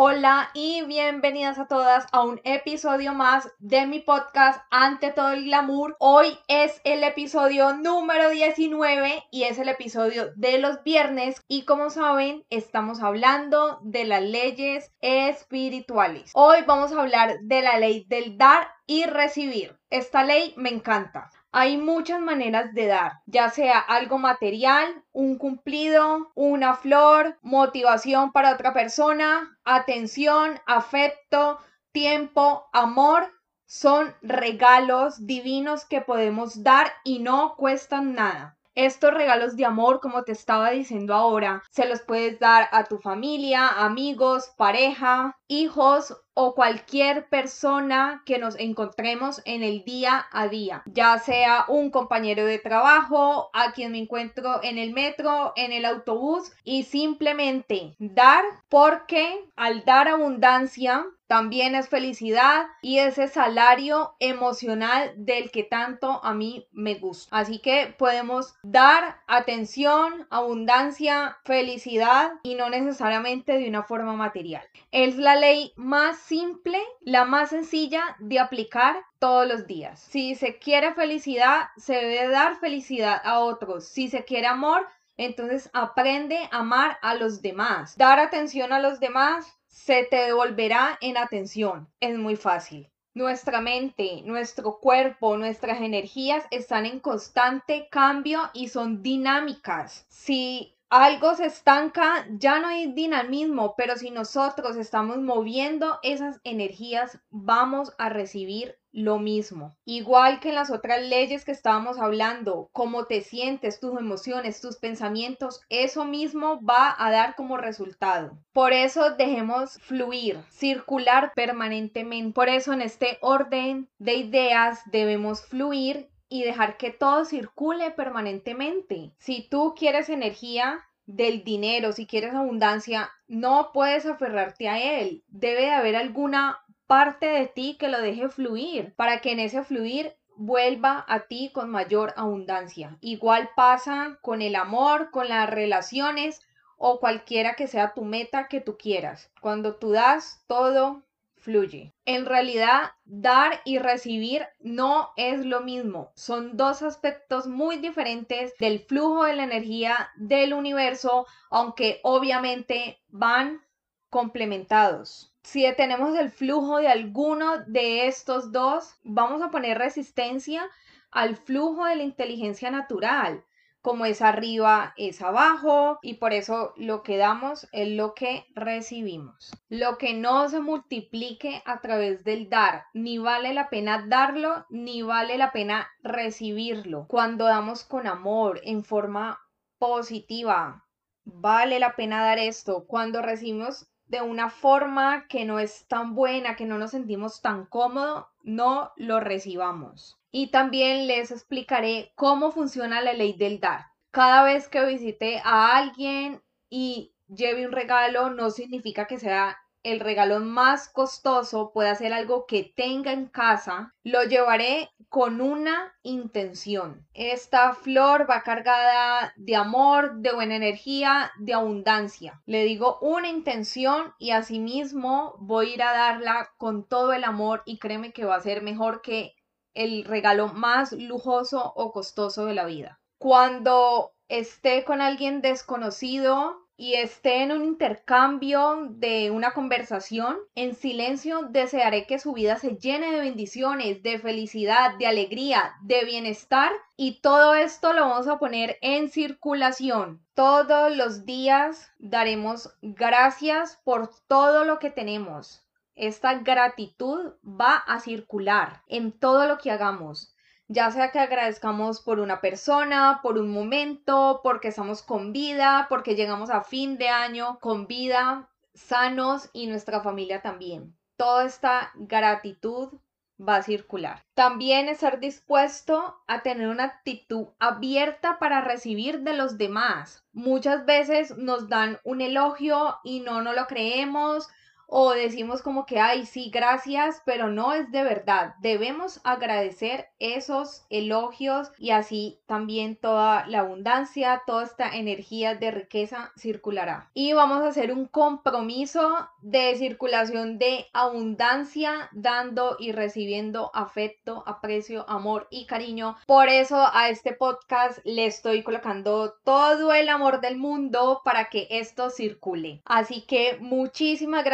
Hola y bienvenidas a todas a un episodio más de mi podcast Ante todo el glamour. Hoy es el episodio número 19 y es el episodio de los viernes y como saben estamos hablando de las leyes espirituales. Hoy vamos a hablar de la ley del dar y recibir. Esta ley me encanta. Hay muchas maneras de dar, ya sea algo material, un cumplido, una flor, motivación para otra persona, atención, afecto, tiempo, amor. Son regalos divinos que podemos dar y no cuestan nada. Estos regalos de amor, como te estaba diciendo ahora, se los puedes dar a tu familia, amigos, pareja, hijos o cualquier persona que nos encontremos en el día a día, ya sea un compañero de trabajo, a quien me encuentro en el metro, en el autobús y simplemente dar porque al dar abundancia también es felicidad y ese salario emocional del que tanto a mí me gusta. Así que podemos dar atención, abundancia, felicidad y no necesariamente de una forma material. Es la ley más simple, la más sencilla de aplicar todos los días. Si se quiere felicidad, se debe dar felicidad a otros. Si se quiere amor, entonces aprende a amar a los demás. Dar atención a los demás se te devolverá en atención. Es muy fácil. Nuestra mente, nuestro cuerpo, nuestras energías están en constante cambio y son dinámicas. Si algo se estanca, ya no hay dinamismo, pero si nosotros estamos moviendo esas energías, vamos a recibir lo mismo. Igual que en las otras leyes que estábamos hablando, cómo te sientes, tus emociones, tus pensamientos, eso mismo va a dar como resultado. Por eso dejemos fluir, circular permanentemente. Por eso en este orden de ideas debemos fluir y dejar que todo circule permanentemente. Si tú quieres energía del dinero, si quieres abundancia, no puedes aferrarte a él. Debe de haber alguna parte de ti que lo deje fluir para que en ese fluir vuelva a ti con mayor abundancia. Igual pasa con el amor, con las relaciones o cualquiera que sea tu meta que tú quieras. Cuando tú das, todo fluye. En realidad, dar y recibir no es lo mismo. Son dos aspectos muy diferentes del flujo de la energía del universo, aunque obviamente van complementados. Si detenemos el flujo de alguno de estos dos, vamos a poner resistencia al flujo de la inteligencia natural como es arriba es abajo y por eso lo que damos es lo que recibimos. Lo que no se multiplique a través del dar, ni vale la pena darlo, ni vale la pena recibirlo. Cuando damos con amor, en forma positiva, vale la pena dar esto. Cuando recibimos de una forma que no es tan buena, que no nos sentimos tan cómodo, no lo recibamos y también les explicaré cómo funciona la ley del dar. Cada vez que visite a alguien y lleve un regalo, no significa que sea el regalo más costoso, puede ser algo que tenga en casa, lo llevaré con una intención. Esta flor va cargada de amor, de buena energía, de abundancia. Le digo una intención y asimismo voy a ir a darla con todo el amor y créeme que va a ser mejor que el regalo más lujoso o costoso de la vida. Cuando esté con alguien desconocido y esté en un intercambio de una conversación, en silencio desearé que su vida se llene de bendiciones, de felicidad, de alegría, de bienestar y todo esto lo vamos a poner en circulación. Todos los días daremos gracias por todo lo que tenemos esta gratitud va a circular en todo lo que hagamos. Ya sea que agradezcamos por una persona, por un momento, porque estamos con vida, porque llegamos a fin de año con vida, sanos y nuestra familia también. Toda esta gratitud va a circular. También estar dispuesto a tener una actitud abierta para recibir de los demás. Muchas veces nos dan un elogio y no nos lo creemos o decimos como que, ay, sí, gracias, pero no es de verdad. Debemos agradecer esos elogios y así también toda la abundancia, toda esta energía de riqueza circulará. Y vamos a hacer un compromiso de circulación de abundancia, dando y recibiendo afecto, aprecio, amor y cariño. Por eso a este podcast le estoy colocando todo el amor del mundo para que esto circule. Así que muchísimas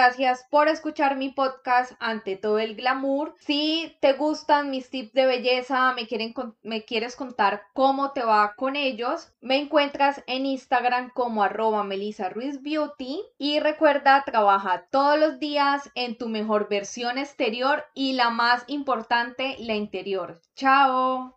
por escuchar mi podcast ante todo el glamour. Si te gustan mis tips de belleza, me, me quieres contar cómo te va con ellos, me encuentras en Instagram como arroba Melissa Ruiz Beauty y recuerda, trabaja todos los días en tu mejor versión exterior y la más importante, la interior. Chao.